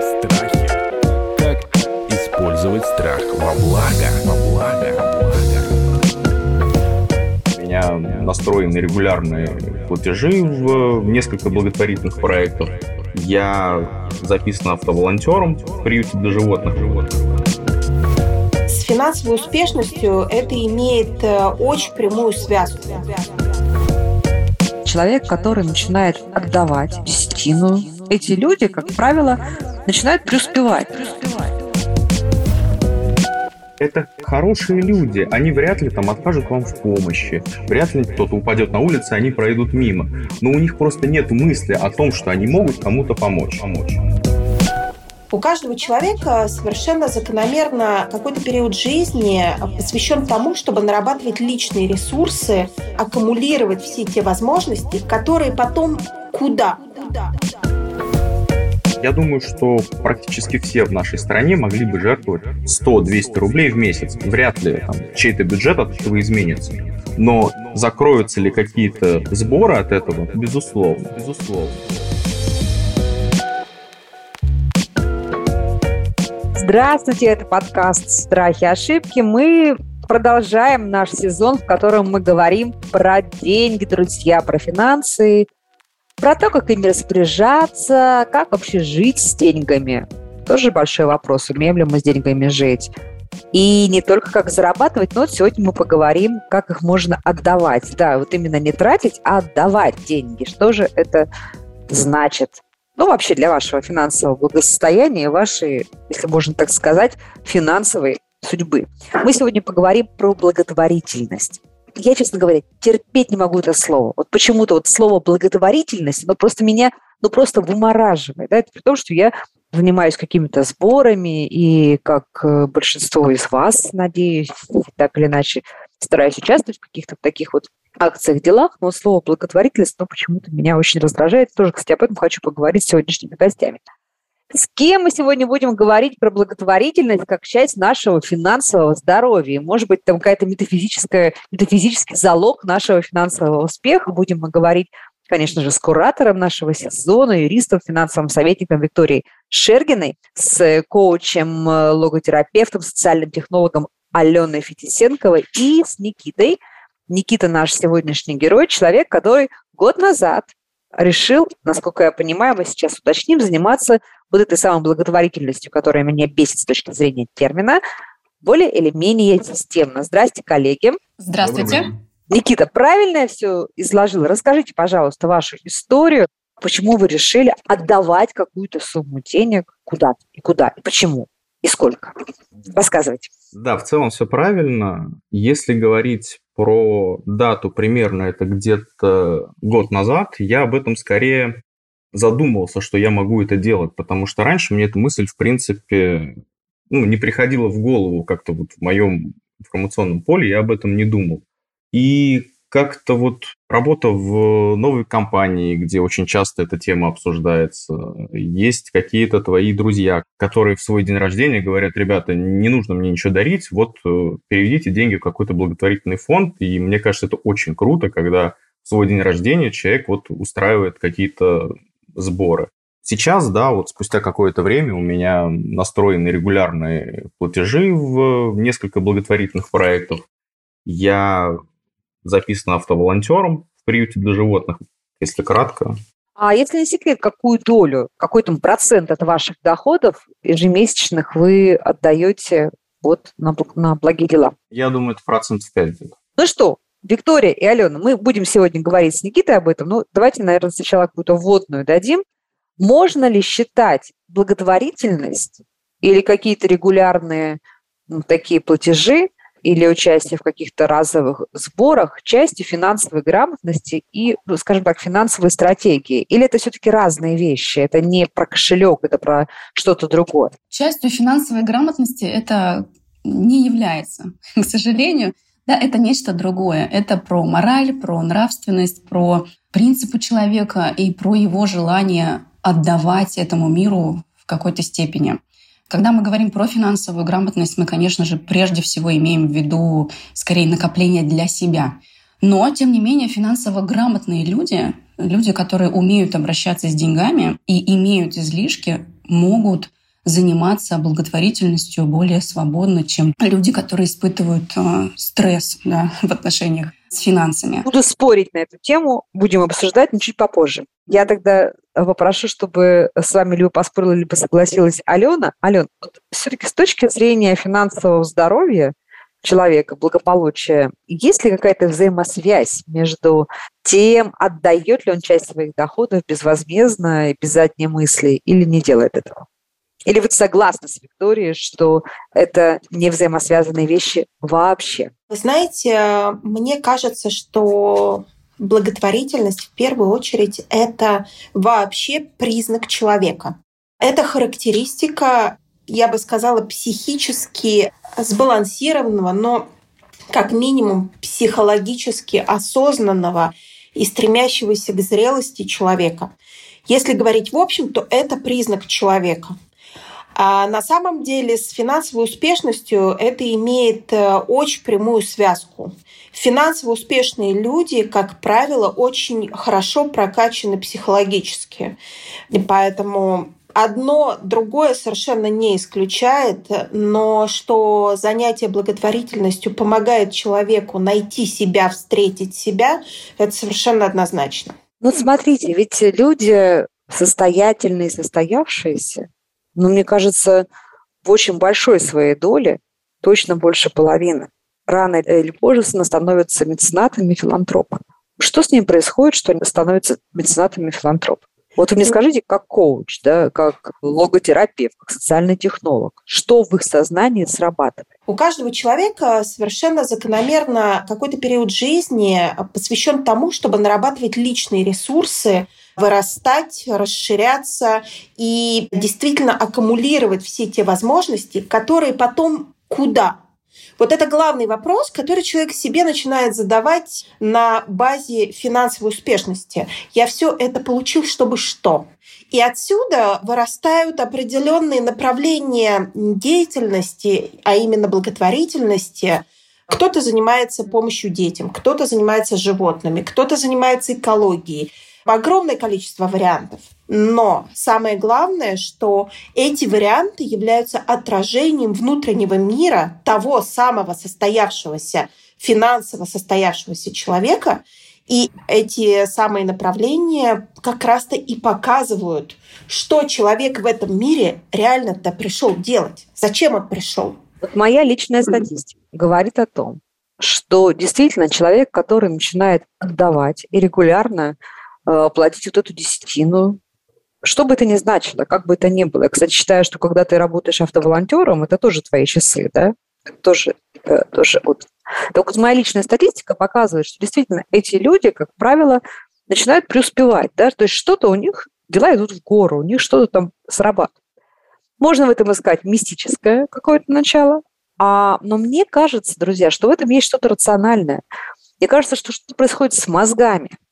Страхи. Как использовать страх во благо? Во благо. У меня настроены регулярные платежи в несколько благотворительных проектов. Я записан автоволонтером в приюте для животных. С финансовой успешностью это имеет э, очень прямую связку. Человек, который начинает отдавать десятину, эти люди, как правило, начинают преуспевать. Это хорошие люди, они вряд ли там откажут вам в помощи, вряд ли кто-то упадет на улице, они пройдут мимо. Но у них просто нет мысли о том, что они могут кому-то помочь. помочь. У каждого человека совершенно закономерно какой-то период жизни посвящен тому, чтобы нарабатывать личные ресурсы, аккумулировать все те возможности, которые потом куда? Я думаю, что практически все в нашей стране могли бы жертвовать 100-200 рублей в месяц. Вряд ли там, чей-то бюджет от этого изменится. Но закроются ли какие-то сборы от этого? Безусловно. Безусловно. Здравствуйте, это подкаст «Страхи и ошибки». Мы продолжаем наш сезон, в котором мы говорим про деньги, друзья, про финансы, про то, как ими распоряжаться, как вообще жить с деньгами. Тоже большой вопрос, умеем ли мы с деньгами жить. И не только как зарабатывать, но сегодня мы поговорим, как их можно отдавать. Да, вот именно не тратить, а отдавать деньги. Что же это значит? Ну, вообще для вашего финансового благосостояния, вашей, если можно так сказать, финансовой судьбы. Мы сегодня поговорим про благотворительность. Я, честно говоря, терпеть не могу это слово. Вот почему-то вот слово благотворительность, оно просто меня, ну, просто вымораживает. Да? Это при том, что я занимаюсь какими-то сборами, и как э, большинство из вас, надеюсь, так или иначе, стараюсь участвовать в каких-то таких вот акциях, делах, но слово благотворительность, ну, почему-то меня очень раздражает. Тоже, кстати, об этом хочу поговорить с сегодняшними гостями. С кем мы сегодня будем говорить про благотворительность как часть нашего финансового здоровья? Может быть, там какая-то метафизическая, метафизический залог нашего финансового успеха. Будем мы говорить, конечно же, с куратором нашего сезона, юристом, финансовым советником Викторией Шергиной, с коучем, э, логотерапевтом, социальным технологом Аленой Фетисенковой и с Никитой. Никита наш сегодняшний герой, человек, который год назад решил, насколько я понимаю, мы сейчас уточним, заниматься вот этой самой благотворительностью, которая меня бесит с точки зрения термина, более или менее системно. Здрасте, коллеги. Здравствуйте. Никита, правильно я все изложил? Расскажите, пожалуйста, вашу историю. Почему вы решили отдавать какую-то сумму денег куда-то и куда, и почему, и сколько? Рассказывайте. Да, в целом все правильно. Если говорить про дату примерно, это где-то год назад, я об этом скорее задумывался, что я могу это делать, потому что раньше мне эта мысль, в принципе, ну, не приходила в голову как-то вот в моем информационном поле, я об этом не думал. И как-то вот работа в новой компании, где очень часто эта тема обсуждается, есть какие-то твои друзья, которые в свой день рождения говорят, ребята, не нужно мне ничего дарить, вот э, переведите деньги в какой-то благотворительный фонд, и мне кажется, это очень круто, когда в свой день рождения человек вот устраивает какие-то сборы. Сейчас, да, вот спустя какое-то время у меня настроены регулярные платежи в несколько благотворительных проектов. Я записан автоволонтером в приюте для животных, если кратко. А если не секрет, какую долю, какой там процент от ваших доходов ежемесячных вы отдаете вот на, на благие дела? Я думаю, это процентов 5 где-то. Ну что, Виктория и Алена, мы будем сегодня говорить с Никитой об этом, но давайте, наверное, сначала какую-то вводную дадим. Можно ли считать благотворительность или какие-то регулярные ну, такие платежи или участие в каких-то разовых сборах частью финансовой грамотности и, ну, скажем так, финансовой стратегии? Или это все-таки разные вещи? Это не про кошелек, это про что-то другое? Частью финансовой грамотности это не является, к сожалению. Да, это нечто другое. Это про мораль, про нравственность, про принципы человека и про его желание отдавать этому миру в какой-то степени. Когда мы говорим про финансовую грамотность, мы, конечно же, прежде всего имеем в виду скорее накопление для себя. Но, тем не менее, финансово грамотные люди, люди, которые умеют обращаться с деньгами и имеют излишки, могут заниматься благотворительностью более свободно, чем люди, которые испытывают э, стресс да, в отношениях с финансами. Буду спорить на эту тему, будем обсуждать, но чуть попозже. Я тогда попрошу, чтобы с вами либо поспорила, либо согласилась Алена. Ален, вот все-таки с точки зрения финансового здоровья человека, благополучия, есть ли какая-то взаимосвязь между тем, отдает ли он часть своих доходов безвозмездно и без задней мысли, или не делает этого? Или вы согласны с Викторией, что это не взаимосвязанные вещи вообще? Вы знаете, мне кажется, что благотворительность в первую очередь это вообще признак человека. Это характеристика, я бы сказала, психически сбалансированного, но как минимум психологически осознанного и стремящегося к зрелости человека. Если говорить в общем, то это признак человека. А на самом деле с финансовой успешностью это имеет э, очень прямую связку. Финансово успешные люди, как правило, очень хорошо прокачаны психологически. И поэтому одно другое совершенно не исключает, но что занятие благотворительностью помогает человеку найти себя, встретить себя, это совершенно однозначно. Ну, смотрите, ведь люди состоятельные, состоявшиеся, но мне кажется, в очень большой своей доле, точно больше половины, рано или позже становятся меценатами, филантропами. Что с ним происходит, что они становятся меценатами, филантропами? Вот вы мне скажите, как коуч, да, как логотерапевт, как социальный технолог, что в их сознании срабатывает? У каждого человека совершенно закономерно какой-то период жизни посвящен тому, чтобы нарабатывать личные ресурсы, вырастать, расширяться и действительно аккумулировать все те возможности, которые потом куда вот это главный вопрос, который человек себе начинает задавать на базе финансовой успешности. Я все это получил, чтобы что? И отсюда вырастают определенные направления деятельности, а именно благотворительности. Кто-то занимается помощью детям, кто-то занимается животными, кто-то занимается экологией, огромное количество вариантов. Но самое главное, что эти варианты являются отражением внутреннего мира того самого состоявшегося, финансово состоявшегося человека. И эти самые направления как раз-то и показывают, что человек в этом мире реально-то пришел делать, зачем он пришел. Вот моя личная статистика говорит о том, что действительно человек, который начинает отдавать и регулярно платить вот эту десятину, что бы это ни значило, как бы это ни было. Я, кстати, считаю, что когда ты работаешь автоволонтером, это тоже твои часы, да? Тоже, это тоже вот. Так вот моя личная статистика показывает, что действительно эти люди, как правило, начинают преуспевать, да, то есть что-то у них, дела идут в гору, у них что-то там срабатывает. Можно в этом искать мистическое какое-то начало, а, но мне кажется, друзья, что в этом есть что-то рациональное. Мне кажется, что что-то происходит с мозгами –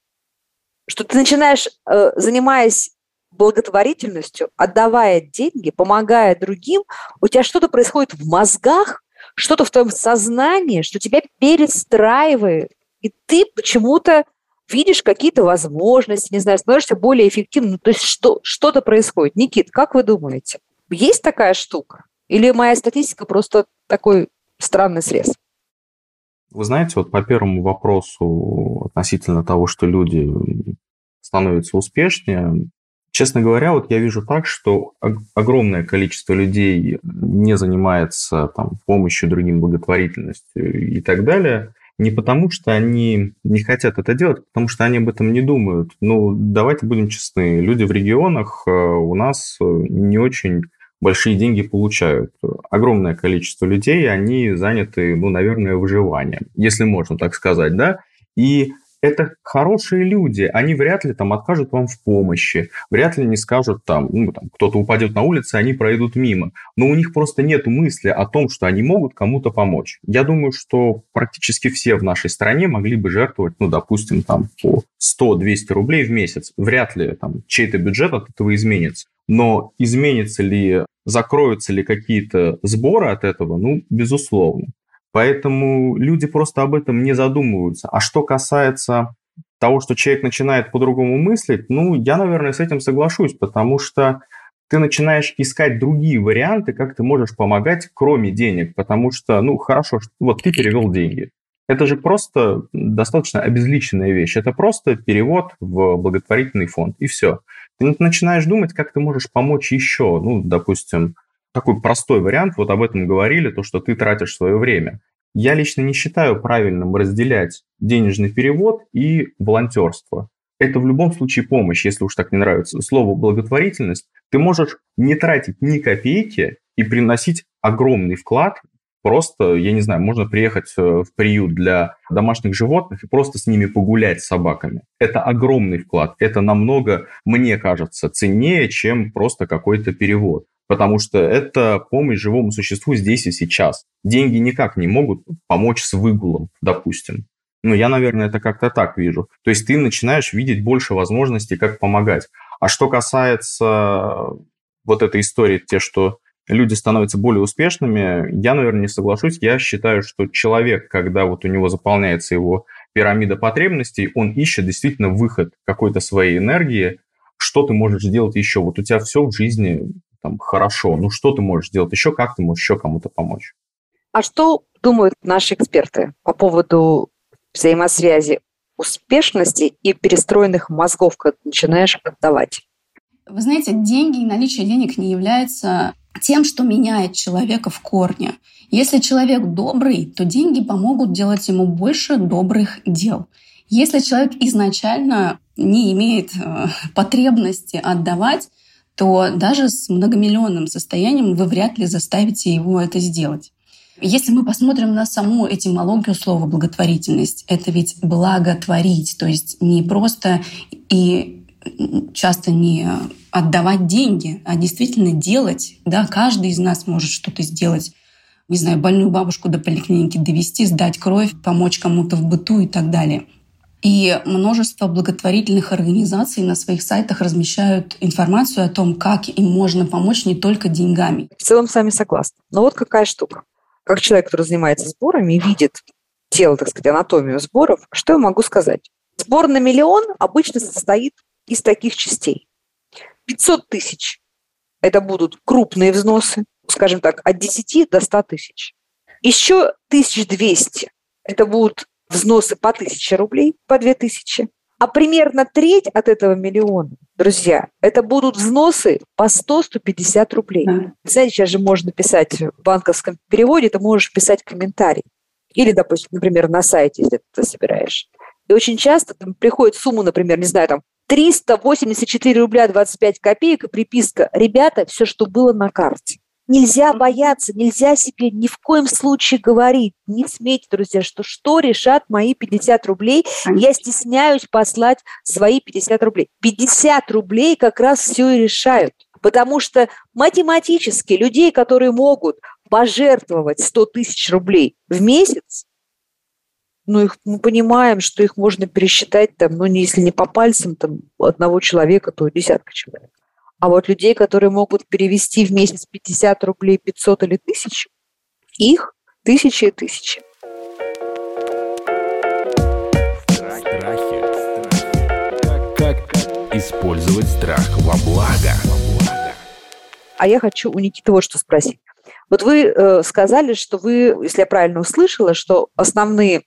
что ты начинаешь, э, занимаясь благотворительностью, отдавая деньги, помогая другим, у тебя что-то происходит в мозгах, что-то в твоем сознании, что тебя перестраивает, и ты почему-то видишь какие-то возможности, не знаю, становишься более эффективным. Ну, то есть что, что-то происходит. Никит, как вы думаете, есть такая штука? Или моя статистика просто такой странный срез? Вы знаете, вот по первому вопросу относительно того, что люди становятся успешнее, честно говоря, вот я вижу так, что огромное количество людей не занимается там, помощью другим, благотворительностью и так далее, не потому что они не хотят это делать, а потому что они об этом не думают. Ну, давайте будем честны, люди в регионах э, у нас не очень большие деньги получают. Огромное количество людей, они заняты, ну, наверное, выживанием, если можно так сказать, да, и это хорошие люди, они вряд ли там откажут вам в помощи, вряд ли не скажут там, ну, там кто-то упадет на улице, они пройдут мимо. Но у них просто нет мысли о том, что они могут кому-то помочь. Я думаю, что практически все в нашей стране могли бы жертвовать, ну, допустим, там по 100-200 рублей в месяц. Вряд ли там чей-то бюджет от этого изменится. Но изменится ли, закроются ли какие-то сборы от этого? Ну, безусловно. Поэтому люди просто об этом не задумываются. А что касается того, что человек начинает по-другому мыслить, ну, я, наверное, с этим соглашусь, потому что ты начинаешь искать другие варианты, как ты можешь помогать, кроме денег, потому что, ну, хорошо, вот ты перевел деньги. Это же просто достаточно обезличенная вещь. Это просто перевод в благотворительный фонд, и все. Ты начинаешь думать, как ты можешь помочь еще. Ну, допустим, такой простой вариант, вот об этом говорили, то, что ты тратишь свое время. Я лично не считаю правильным разделять денежный перевод и волонтерство. Это в любом случае помощь, если уж так не нравится слово благотворительность. Ты можешь не тратить ни копейки и приносить огромный вклад Просто, я не знаю, можно приехать э, в приют для домашних животных и просто с ними погулять с собаками. Это огромный вклад. Это намного, мне кажется, ценнее, чем просто какой-то перевод. Потому что это помощь живому существу здесь и сейчас. Деньги никак не могут помочь с выгулом, допустим. Ну, я, наверное, это как-то так вижу. То есть ты начинаешь видеть больше возможностей, как помогать. А что касается вот этой истории, те, что люди становятся более успешными, я, наверное, не соглашусь. Я считаю, что человек, когда вот у него заполняется его пирамида потребностей, он ищет действительно выход какой-то своей энергии, что ты можешь сделать еще. Вот у тебя все в жизни там хорошо, ну что ты можешь сделать еще, как ты можешь еще кому-то помочь. А что думают наши эксперты по поводу взаимосвязи успешности и перестроенных мозгов, когда начинаешь отдавать? Вы знаете, деньги и наличие денег не является тем, что меняет человека в корне. Если человек добрый, то деньги помогут делать ему больше добрых дел. Если человек изначально не имеет э, потребности отдавать, то даже с многомиллионным состоянием вы вряд ли заставите его это сделать. Если мы посмотрим на саму этимологию слова благотворительность, это ведь благотворить, то есть не просто и часто не отдавать деньги, а действительно делать. Да, каждый из нас может что-то сделать. Не знаю, больную бабушку до поликлиники довести, сдать кровь, помочь кому-то в быту и так далее. И множество благотворительных организаций на своих сайтах размещают информацию о том, как им можно помочь не только деньгами. В целом с вами согласна. Но вот какая штука. Как человек, который занимается сборами и видит тело, так сказать, анатомию сборов, что я могу сказать? Сбор на миллион обычно состоит из таких частей. 500 тысяч – это будут крупные взносы, скажем так, от 10 до 100 тысяч. Еще 1200 – это будут взносы по 1000 рублей, по 2000. А примерно треть от этого миллиона, друзья, это будут взносы по 100-150 рублей. Да. Знаете, сейчас же можно писать в банковском переводе, ты можешь писать комментарий. Или, допустим, например, на сайте, если ты это собираешь. И очень часто там приходит сумма, например, не знаю, там 384 рубля 25 копеек и приписка «Ребята, все, что было на карте». Нельзя бояться, нельзя себе ни в коем случае говорить, не смейте, друзья, что что решат мои 50 рублей, я стесняюсь послать свои 50 рублей. 50 рублей как раз все и решают, потому что математически людей, которые могут пожертвовать 100 тысяч рублей в месяц, ну, их, мы понимаем, что их можно пересчитать, там, ну, не, если не по пальцам там, одного человека, то десятка человек. А вот людей, которые могут перевести в месяц 50 рублей, 500 или 1000, их тысячи и тысячи. Как использовать страх во благо? А я хочу у Никиты вот что спросить. Вот вы э, сказали, что вы, если я правильно услышала, что основные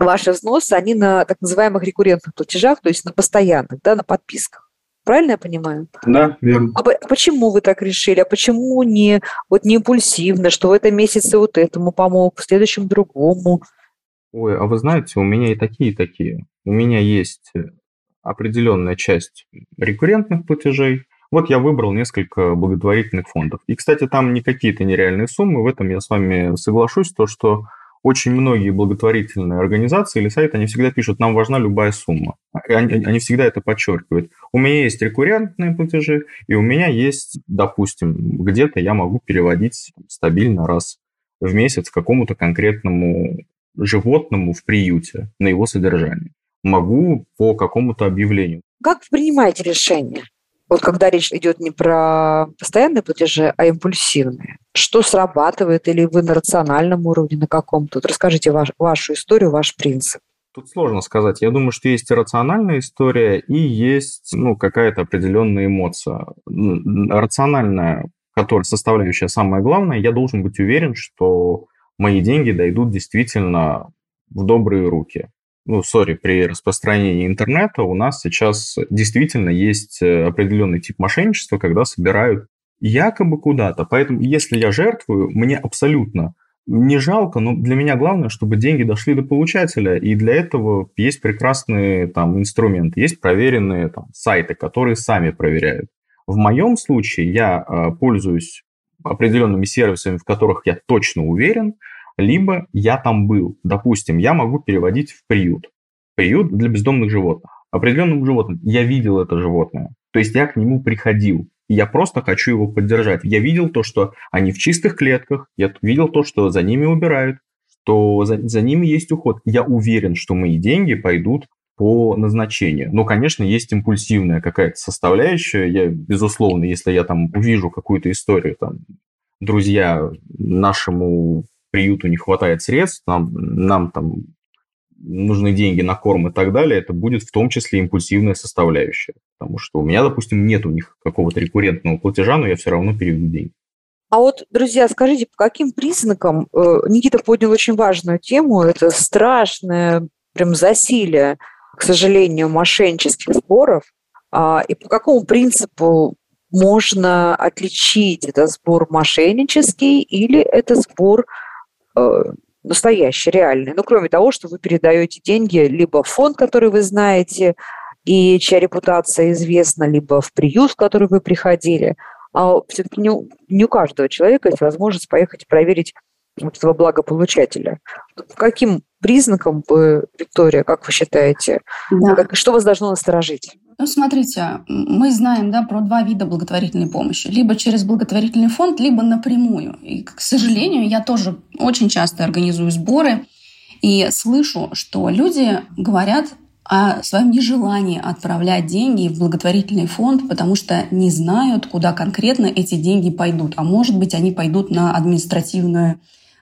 ваши взносы, они на так называемых рекуррентных платежах, то есть на постоянных, да, на подписках. Правильно я понимаю? Да, верно. А, а почему вы так решили? А почему не, вот не импульсивно, что в этом месяце вот этому помог, в следующем другому? Ой, а вы знаете, у меня и такие, и такие. У меня есть определенная часть рекуррентных платежей. Вот я выбрал несколько благотворительных фондов. И, кстати, там не какие-то нереальные суммы. В этом я с вами соглашусь, то, что очень многие благотворительные организации или сайты, они всегда пишут, нам важна любая сумма. Они, они всегда это подчеркивают. У меня есть рекуррентные платежи, и у меня есть, допустим, где-то я могу переводить стабильно раз в месяц какому-то конкретному животному в приюте на его содержание. Могу по какому-то объявлению. Как принимаете решение? Вот когда речь идет не про постоянные платежи, а импульсивные, что срабатывает или вы на рациональном уровне, на каком-то? Вот расскажите ваш, вашу историю, ваш принцип. Тут сложно сказать. Я думаю, что есть рациональная история и есть ну, какая-то определенная эмоция. Рациональная, которая составляющая самое главное, я должен быть уверен, что мои деньги дойдут действительно в добрые руки ну, сори, при распространении интернета у нас сейчас действительно есть э, определенный тип мошенничества, когда собирают якобы куда-то. Поэтому, если я жертвую, мне абсолютно не жалко, но для меня главное, чтобы деньги дошли до получателя, и для этого есть прекрасные там инструменты, есть проверенные там сайты, которые сами проверяют. В моем случае я э, пользуюсь определенными сервисами, в которых я точно уверен, либо я там был. Допустим, я могу переводить в приют. Приют для бездомных животных. Определенным животным. Я видел это животное. То есть я к нему приходил. я просто хочу его поддержать. Я видел то, что они в чистых клетках. Я видел то, что за ними убирают. Что за, за ними есть уход. Я уверен, что мои деньги пойдут по назначению. Но, конечно, есть импульсивная какая-то составляющая. Я, безусловно, если я там увижу какую-то историю, там, друзья, нашему приюту не хватает средств, нам, нам там нужны деньги на корм и так далее, это будет в том числе импульсивная составляющая. Потому что у меня, допустим, нет у них какого-то рекуррентного платежа, но я все равно переведу деньги. А вот, друзья, скажите, по каким признакам э, Никита поднял очень важную тему, это страшное прям засилие, к сожалению, мошеннических сборов, а, и по какому принципу можно отличить это сбор мошеннический или это сбор настоящий, реальный. Ну, кроме того, что вы передаете деньги либо в фонд, который вы знаете, и чья репутация известна, либо в приют, в который вы приходили. А все-таки не, не у каждого человека есть возможность поехать и проверить этого благополучателя. По каким признакам, Виктория, как вы считаете, да. что вас должно насторожить? Ну, смотрите, мы знаем да, про два вида благотворительной помощи. Либо через благотворительный фонд, либо напрямую. И, к сожалению, я тоже очень часто организую сборы и слышу, что люди говорят о своем нежелании отправлять деньги в благотворительный фонд, потому что не знают, куда конкретно эти деньги пойдут. А может быть, они пойдут на административное,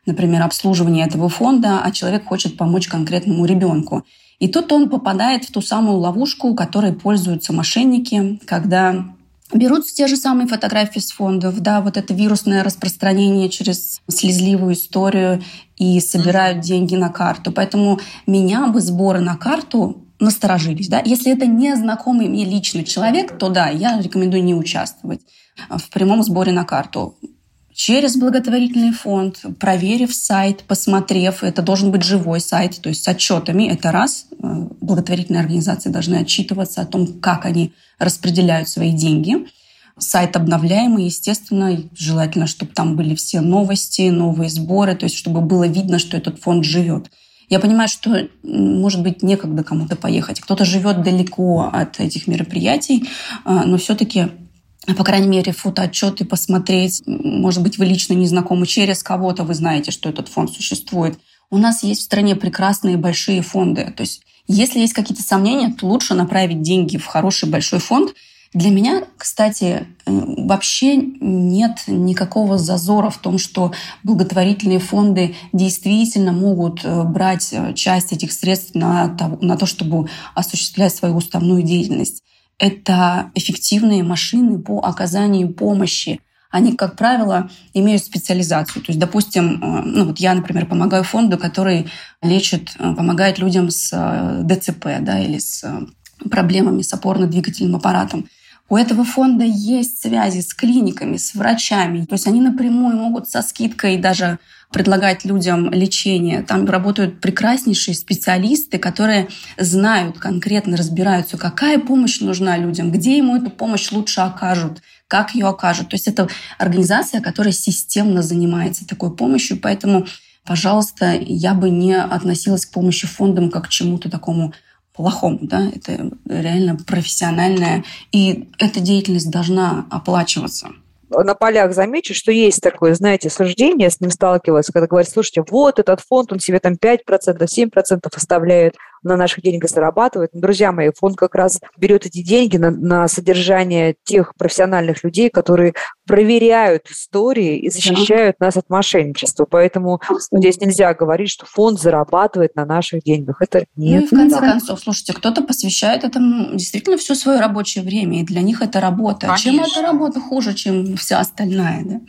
например, обслуживание этого фонда, а человек хочет помочь конкретному ребенку. И тут он попадает в ту самую ловушку, которой пользуются мошенники, когда берут те же самые фотографии с фондов, да, вот это вирусное распространение через слезливую историю и собирают деньги на карту. Поэтому меня бы сборы на карту насторожились. Да? Если это не знакомый мне личный человек, то да, я рекомендую не участвовать в прямом сборе на карту через благотворительный фонд, проверив сайт, посмотрев, это должен быть живой сайт, то есть с отчетами, это раз. Э, благотворительные организации должны отчитываться о том, как они распределяют свои деньги. Сайт обновляемый, естественно, желательно, чтобы там были все новости, новые сборы, то есть чтобы было видно, что этот фонд живет. Я понимаю, что, может быть, некогда кому-то поехать. Кто-то живет далеко от этих мероприятий, э, но все-таки по крайней мере, фотоотчеты посмотреть. Может быть, вы лично не знакомы через кого-то, вы знаете, что этот фонд существует. У нас есть в стране прекрасные большие фонды. То есть, если есть какие-то сомнения, то лучше направить деньги в хороший большой фонд. Для меня, кстати, э, вообще нет никакого зазора в том, что благотворительные фонды действительно могут э, брать э, часть этих средств на на то чтобы осуществлять свою уставную деятельность это эффективные машины по оказанию помощи. Они, как правило, имеют специализацию. То есть, допустим, э, ну вот я, например, помогаю фонду, который лечит, э, помогает людям с э, ДЦП да, или с проблемами с опорно-двигательным аппаратом. У этого фонда есть связи с клиниками, с врачами. То есть они напрямую могут со скидкой даже предлагать людям лечение. Там работают прекраснейшие специалисты, которые знают, конкретно разбираются, какая помощь нужна людям, где ему эту помощь лучше окажут, как ее окажут. То есть это организация, которая системно занимается такой помощью, поэтому, пожалуйста, я бы не относилась к помощи фондам как к чему-то такому плохому, да, это реально профессиональная, и эта деятельность должна оплачиваться. На полях замечу, что есть такое, знаете, суждение, с ним сталкивалась, когда говорят, слушайте, вот этот фонд, он себе там 5%, 7% оставляет, на наших деньгах зарабатывает. Но, друзья мои, фонд как раз берет эти деньги на, на содержание тех профессиональных людей, которые проверяют истории и защищают нас от мошенничества. Поэтому здесь нельзя говорить, что фонд зарабатывает на наших деньгах. Это нет. Ну и в конце да. концов, слушайте, кто-то посвящает этому действительно все свое рабочее время, и для них это работа. Конечно. Чем эта работа хуже, чем вся остальная? Да?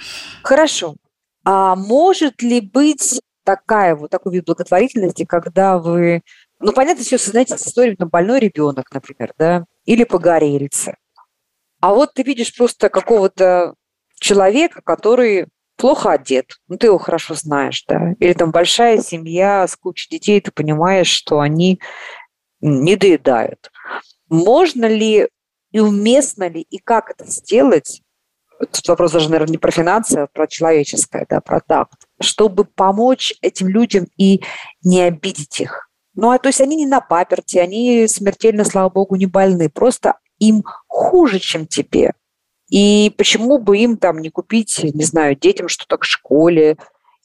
Хорошо. А может ли быть такая вот такой вид благотворительности, когда вы ну, понятно, все, знаете, история, там, больной ребенок, например, да, или погорельцы. А вот ты видишь просто какого-то человека, который плохо одет, ну, ты его хорошо знаешь, да, или там большая семья с кучей детей, ты понимаешь, что они не доедают. Можно ли и уместно ли, и как это сделать, тут вопрос даже, наверное, не про финансы, а про человеческое, да, про такт, чтобы помочь этим людям и не обидеть их. Ну, а то есть они не на паперти, они смертельно, слава богу, не больны. Просто им хуже, чем тебе. И почему бы им там не купить, не знаю, детям что-то к школе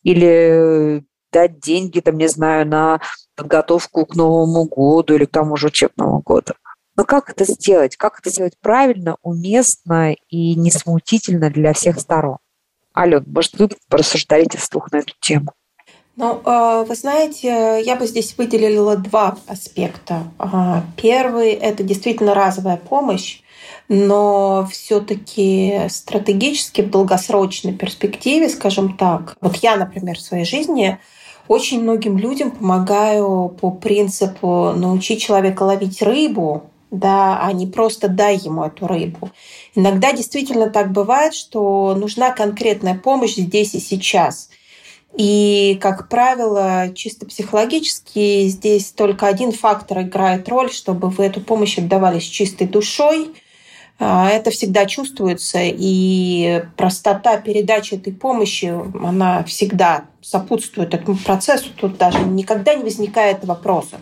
или дать деньги, там, не знаю, на подготовку к Новому году или к тому же учебному году. Но как это сделать? Как это сделать правильно, уместно и не смутительно для всех сторон? Ален, может, вы порассуждаете вслух на эту тему? Ну, а, вы знаете, я бы здесь выделила два аспекта. А, первый – это действительно разовая помощь, но все-таки стратегически в долгосрочной перспективе, скажем так, вот я, например, в своей жизни очень многим людям помогаю по принципу научить человека ловить рыбу, да, а не просто дай ему эту рыбу. Иногда действительно так бывает, что нужна конкретная помощь здесь и сейчас – и, как правило, чисто психологически здесь только один фактор играет роль, чтобы вы эту помощь отдавали с чистой душой. А, это всегда чувствуется, и простота передачи этой помощи, она всегда сопутствует этому процессу. Тут даже никогда не возникает вопросов.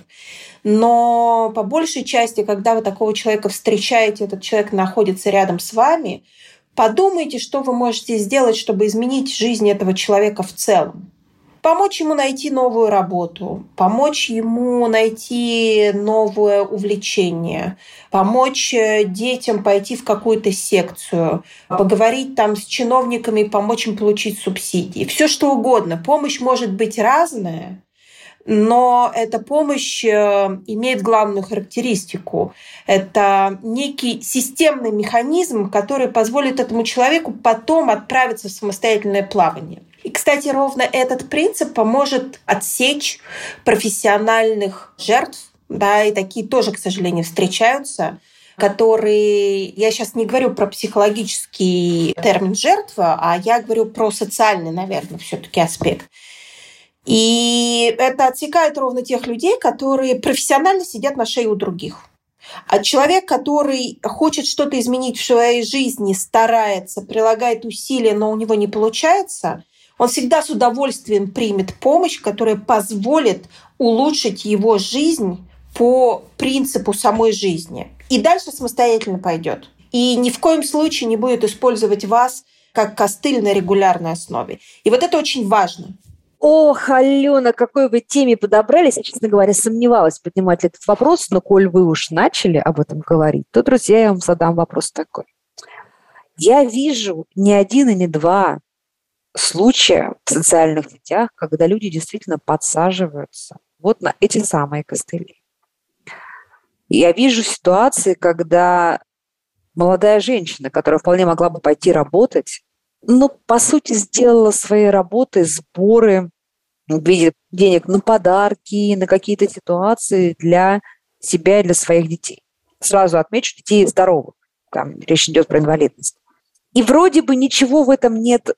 Но по большей части, когда вы такого человека встречаете, этот человек находится рядом с вами – Подумайте, что вы можете сделать, чтобы изменить жизнь этого человека в целом. Помочь ему найти новую работу, помочь ему найти новое увлечение, помочь э, детям пойти в какую-то секцию, поговорить там с чиновниками, помочь им получить субсидии. Все что угодно. Помощь может быть разная, но эта помощь э, имеет главную характеристику. Это некий системный механизм, который позволит этому человеку потом отправиться в самостоятельное плавание. И, кстати, ровно этот принцип поможет отсечь профессиональных жертв, да, и такие тоже, к сожалению, встречаются, которые, я сейчас не говорю про психологический термин жертва, а я говорю про социальный, наверное, все-таки аспект. И это отсекает ровно тех людей, которые профессионально сидят на шее у других. А человек, который хочет что-то изменить в своей жизни, старается, прилагает усилия, но у него не получается, он всегда с удовольствием примет помощь, которая позволит улучшить его жизнь по принципу самой жизни. И дальше самостоятельно пойдет. И ни в коем случае не будет использовать вас как костыль на регулярной основе. И вот это очень важно. Ох, Алена, какой вы теме подобрались. Я, честно говоря, сомневалась, поднимать этот вопрос, но коль вы уж начали об этом говорить, то, друзья, я вам задам вопрос такой. Я вижу не один и не два случая в социальных сетях, когда люди действительно подсаживаются вот на эти самые костыли. Я вижу ситуации, когда молодая женщина, которая вполне могла бы пойти работать, ну, по сути, сделала свои работы, сборы в виде денег на подарки, на какие-то ситуации для себя и для своих детей. Сразу отмечу, детей здоровых. Там речь идет про инвалидность. И вроде бы ничего в этом нет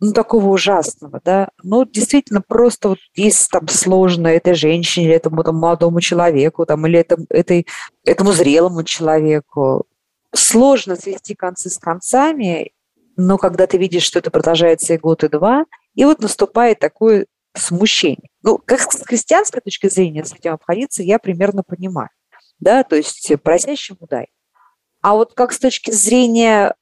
ну, такого ужасного, да, но действительно просто вот есть там сложно этой женщине, или этому там, молодому человеку, там, или этому, этой, этому зрелому человеку. Сложно свести концы с концами, но когда ты видишь, что это продолжается и год, и два, и вот наступает такое смущение. Ну, как с христианской точки зрения с этим обходиться, я примерно понимаю. Да, то есть просящему дай. А вот как с точки зрения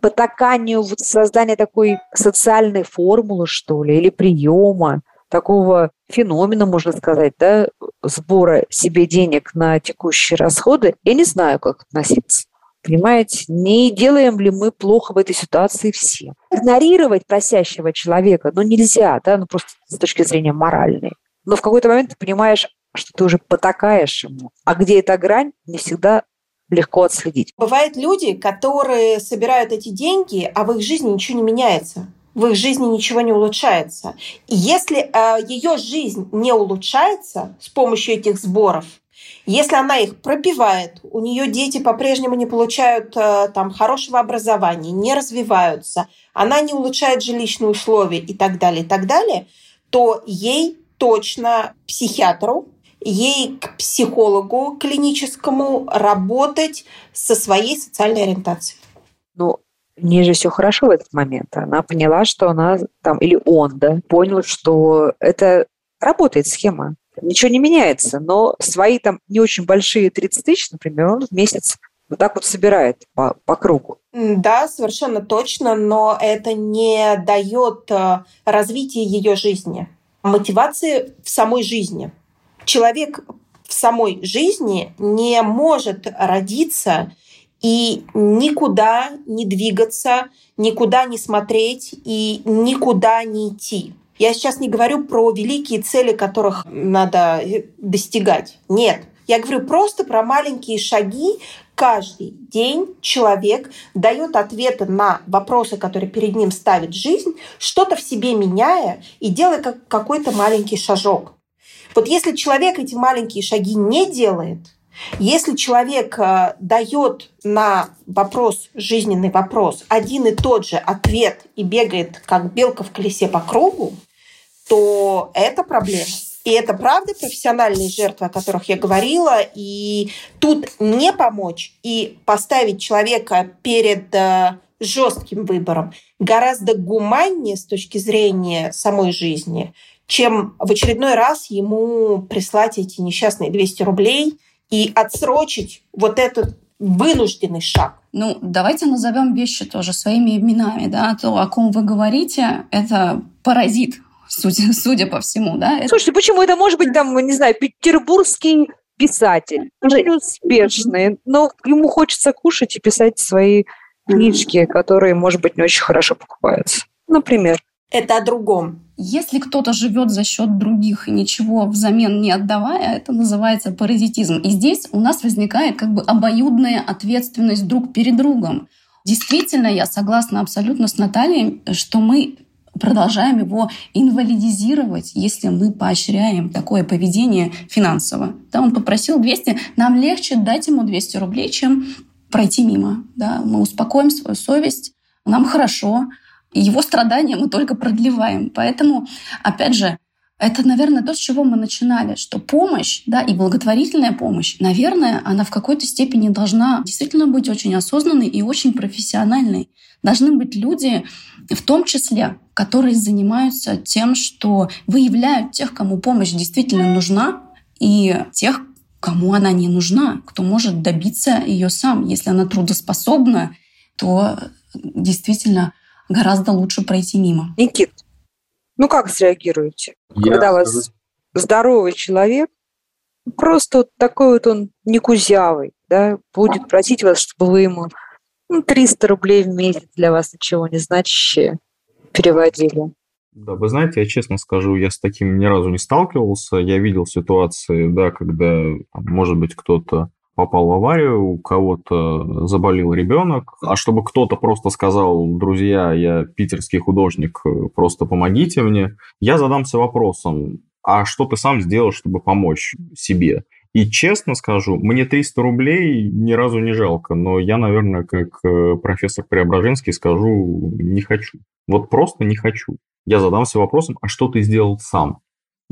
потаканию вот создания такой социальной формулы, что ли, или приема, такого феномена, можно сказать, да, сбора себе денег на текущие расходы, я не знаю, как относиться. Понимаете, не делаем ли мы плохо в этой ситуации все? Игнорировать просящего человека, ну, нельзя, да, ну, просто с точки зрения моральной. Но в какой-то момент ты понимаешь, что ты уже потакаешь ему. А где эта грань, не всегда легко отследить. Бывают люди, которые собирают эти деньги, а в их жизни ничего не меняется. В их жизни ничего не улучшается. И если э, ее жизнь не улучшается с помощью этих сборов, если она их пробивает, у нее дети по-прежнему не получают э, там хорошего образования, не развиваются, она не улучшает жилищные условия и так далее, и так далее, то ей точно психиатру ей к психологу клиническому работать со своей социальной ориентацией. Ну, в ней же все хорошо в этот момент. Она поняла, что она там, или он, да, понял, что это работает схема. Ничего не меняется, но свои там не очень большие 30 тысяч, например, он в месяц вот так вот собирает по, по кругу. Да, совершенно точно, но это не дает э, развития ее жизни, мотивации в самой жизни человек в самой жизни не может родиться и никуда не двигаться, никуда не смотреть и никуда не идти. Я сейчас не говорю про великие цели, которых надо э, достигать. Нет. Я говорю просто про маленькие шаги. Каждый день человек дает ответы на вопросы, которые перед ним ставит жизнь, что-то в себе меняя и делая как какой-то маленький шажок. Вот если человек эти маленькие шаги не делает, если человек э, дает на вопрос, жизненный вопрос, один и тот же ответ и бегает как белка в колесе по кругу, то это проблема. И это правда профессиональные жертвы, о которых я говорила. И тут не помочь и поставить человека перед э, жестким выбором гораздо гуманнее с точки зрения самой жизни, чем в очередной раз ему прислать эти несчастные 200 рублей и отсрочить вот этот вынужденный шаг. Ну, давайте назовем вещи тоже своими именами, да, то, о ком вы говорите, это паразит, судя, судя по всему, да. Слушайте, почему это может быть там, не знаю, петербургский писатель, очень успешный, но ему хочется кушать и писать свои книжки, которые, может быть, не очень хорошо покупаются. Например. Это о другом. Если кто-то живет за счет других и ничего взамен не отдавая, это называется паразитизм. И здесь у нас возникает как бы обоюдная ответственность друг перед другом. Действительно, я согласна абсолютно с Натальей, что мы продолжаем его инвалидизировать, если мы поощряем такое поведение финансово. Да, он попросил 200, нам легче дать ему 200 рублей, чем пройти мимо. Да, мы успокоим свою совесть, нам хорошо, его страдания мы только продлеваем. Поэтому, опять же, это, наверное, то, с чего мы начинали, что помощь, да, и благотворительная помощь, наверное, она в какой-то степени должна действительно быть очень осознанной и очень профессиональной. Должны быть люди, в том числе, которые занимаются тем, что выявляют тех, кому помощь действительно нужна, и тех, кому она не нужна, кто может добиться ее сам. Если она трудоспособна, то действительно гораздо лучше пройти мимо. Никит, ну как среагируете, Я когда вас здоровый человек, просто вот такой вот он не кузявый, да, будет просить вас, чтобы вы ему ну, 300 рублей в месяц для вас ничего не значащее переводили. Да, вы знаете, я честно скажу, я с таким ни разу не сталкивался. Я видел ситуации, да, когда, может быть, кто-то попал в аварию, у кого-то заболел ребенок, а чтобы кто-то просто сказал, друзья, я питерский художник, просто помогите мне, я задамся вопросом, а что ты сам сделал, чтобы помочь себе? И честно скажу, мне 300 рублей ни разу не жалко, но я, наверное, как э, профессор Преображенский скажу, не хочу. Вот просто не хочу. Я задамся вопросом, а что ты сделал сам?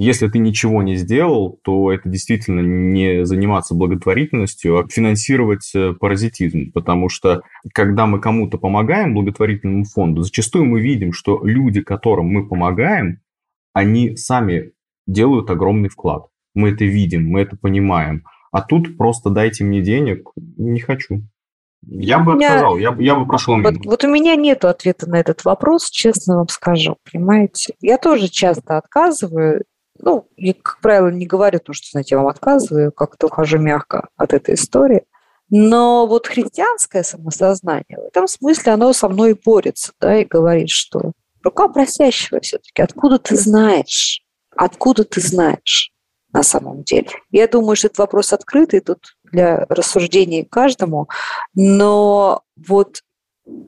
Если ты ничего не сделал, то это действительно не заниматься благотворительностью, а финансировать э, паразитизм. Потому что когда мы кому-то помогаем, благотворительному фонду, зачастую мы видим, что люди, которым мы помогаем, они сами делают огромный вклад. Мы это видим, мы это понимаем. А тут просто дайте мне денег, не хочу. Я бы меня... отказал, я, я бы прошел мимо. Вот, вот у меня нет ответа на этот вопрос, честно вам скажу, понимаете? Я тоже часто отказываю, ну, я, как правило, не говорю то, что, знаете, я вам отказываю, как-то ухожу мягко от этой истории. Но вот христианское самосознание, в этом смысле оно со мной борется, да, и говорит, что рука просящего все-таки, откуда ты знаешь? Откуда ты знаешь на самом деле? Я думаю, что этот вопрос открытый тут для рассуждений каждому, но вот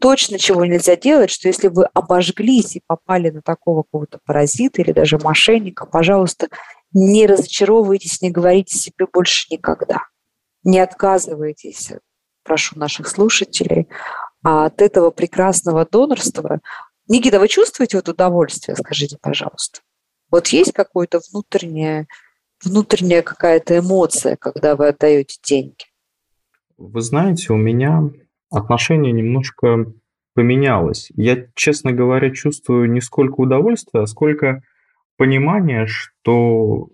точно чего нельзя делать, что если вы обожглись и попали на такого какого-то паразита или даже мошенника, пожалуйста, не разочаровывайтесь, не говорите себе больше никогда. Не отказывайтесь, прошу наших слушателей, от этого прекрасного донорства. Никита, вы чувствуете вот удовольствие, скажите, пожалуйста? Вот есть какое-то внутреннее, внутренняя какая-то эмоция, когда вы отдаете деньги? Вы знаете, у меня отношение немножко поменялось. Я, честно говоря, чувствую не сколько удовольствия, а сколько понимания, что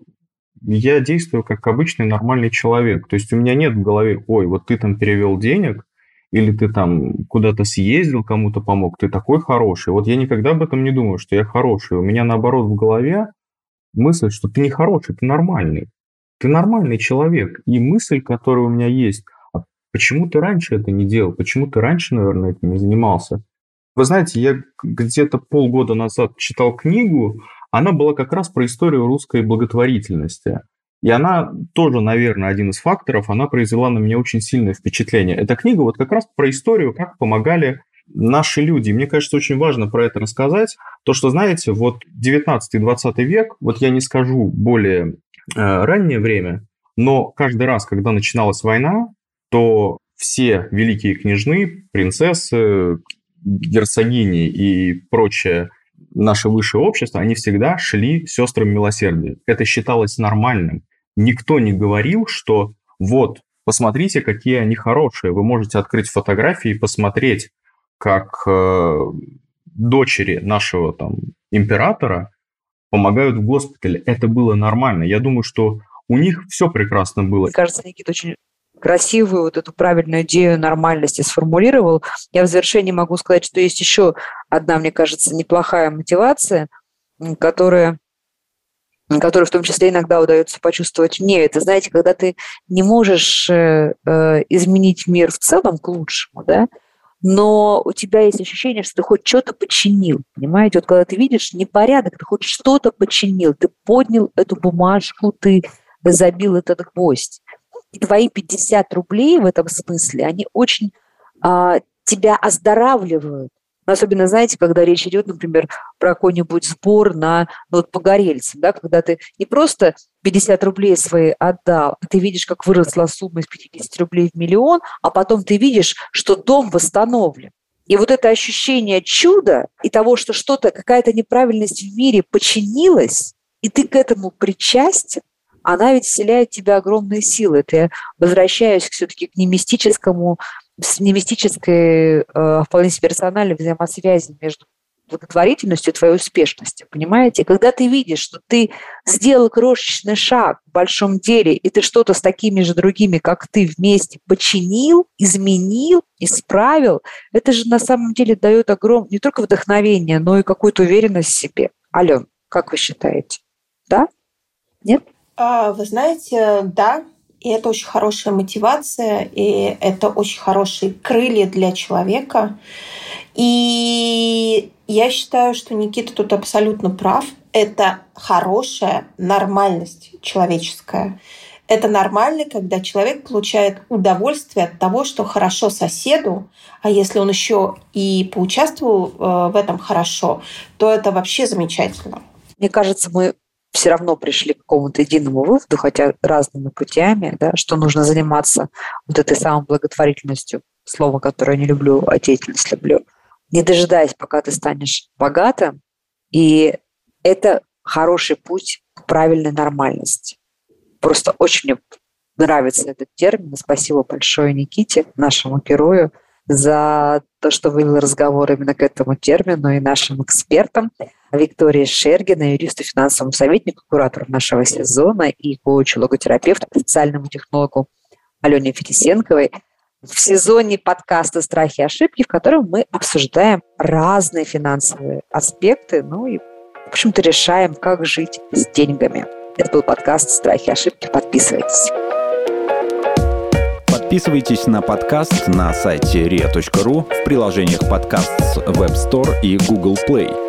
я действую как обычный нормальный человек. То есть у меня нет в голове, ой, вот ты там перевел денег, или ты там куда-то съездил, кому-то помог, ты такой хороший. Вот я никогда об этом не думаю, что я хороший. У меня наоборот в голове мысль, что ты не хороший, ты нормальный. Ты нормальный человек. И мысль, которая у меня есть, почему ты раньше это не делал? Почему ты раньше, наверное, этим не занимался? Вы знаете, я где-то полгода назад читал книгу, она была как раз про историю русской благотворительности. И она тоже, наверное, один из факторов, она произвела на меня очень сильное впечатление. Эта книга вот как раз про историю, как помогали наши люди. Мне кажется, очень важно про это рассказать. То, что, знаете, вот 19-20 век, вот я не скажу более э, раннее время, но каждый раз, когда начиналась война, то все великие княжны, принцессы, герцогини и прочее наше высшее общество, они всегда шли сестрам милосердия. Это считалось нормальным. Никто не говорил, что вот, посмотрите, какие они хорошие. Вы можете открыть фотографии и посмотреть, как э, дочери нашего там императора помогают в госпитале. Это было нормально. Я думаю, что у них все прекрасно было. Мне кажется, Никита очень красивую вот эту правильную идею нормальности сформулировал. Я в завершении могу сказать, что есть еще одна, мне кажется, неплохая мотивация, которая которую в том числе иногда удается почувствовать мне. Это, знаете, когда ты не можешь э, э, изменить мир в целом к лучшему, да, но у тебя есть ощущение, что ты хоть что-то починил, понимаете? Вот когда ты видишь непорядок, ты хоть что-то починил, ты поднял эту бумажку, ты забил этот гвоздь. И твои 50 рублей в этом смысле, они очень а, тебя оздоравливают. Особенно, знаете, когда речь идет, например, про какой-нибудь сбор на ну, вот погорельцам, да, когда ты не просто 50 рублей свои отдал, а ты видишь, как выросла сумма из 50 рублей в миллион, а потом ты видишь, что дом восстановлен. И вот это ощущение чуда и того, что что-то, какая-то неправильность в мире починилась, и ты к этому причастен, она ведь вселяет в тебя огромные силы. Ты возвращаюсь все-таки к немистическому с немистической, э, вполне себе рациональной взаимосвязи между благотворительностью и твоей успешностью, понимаете? Когда ты видишь, что ты сделал крошечный шаг в большом деле, и ты что-то с такими же другими, как ты, вместе починил, изменил, исправил, это же на самом деле дает огромное не только вдохновение, но и какую-то уверенность в себе. Ален, как вы считаете? Да? Нет? А, вы знаете, да, и это очень хорошая мотивация, и это очень хорошие крылья для человека. И я считаю, что Никита тут абсолютно прав. Это хорошая нормальность человеческая. Это нормально, когда человек получает удовольствие от того, что хорошо соседу, а если он еще и поучаствовал э, в этом хорошо, то это вообще замечательно. Мне кажется, мы все равно пришли к какому-то единому выводу, хотя разными путями, да, что нужно заниматься вот этой самой благотворительностью, слово, которое я не люблю, а деятельность люблю, не дожидаясь, пока ты станешь богатым. И это хороший путь к правильной нормальности. Просто очень мне нравится этот термин. Спасибо большое Никите, нашему герою, за то, что вывел разговор именно к этому термину и нашим экспертам. Виктории Шергина, юристу, финансовому советнику, куратору нашего сезона и коучу, логотерапевту, социальному технологу Алене Фетисенковой. в сезоне подкаста «Страхи и ошибки», в котором мы обсуждаем разные финансовые аспекты, ну и, в общем-то, решаем, как жить с деньгами. Это был подкаст «Страхи и ошибки». Подписывайтесь. Подписывайтесь на подкаст на сайте ria.ru в приложениях подкаст с Web Store и Google Play.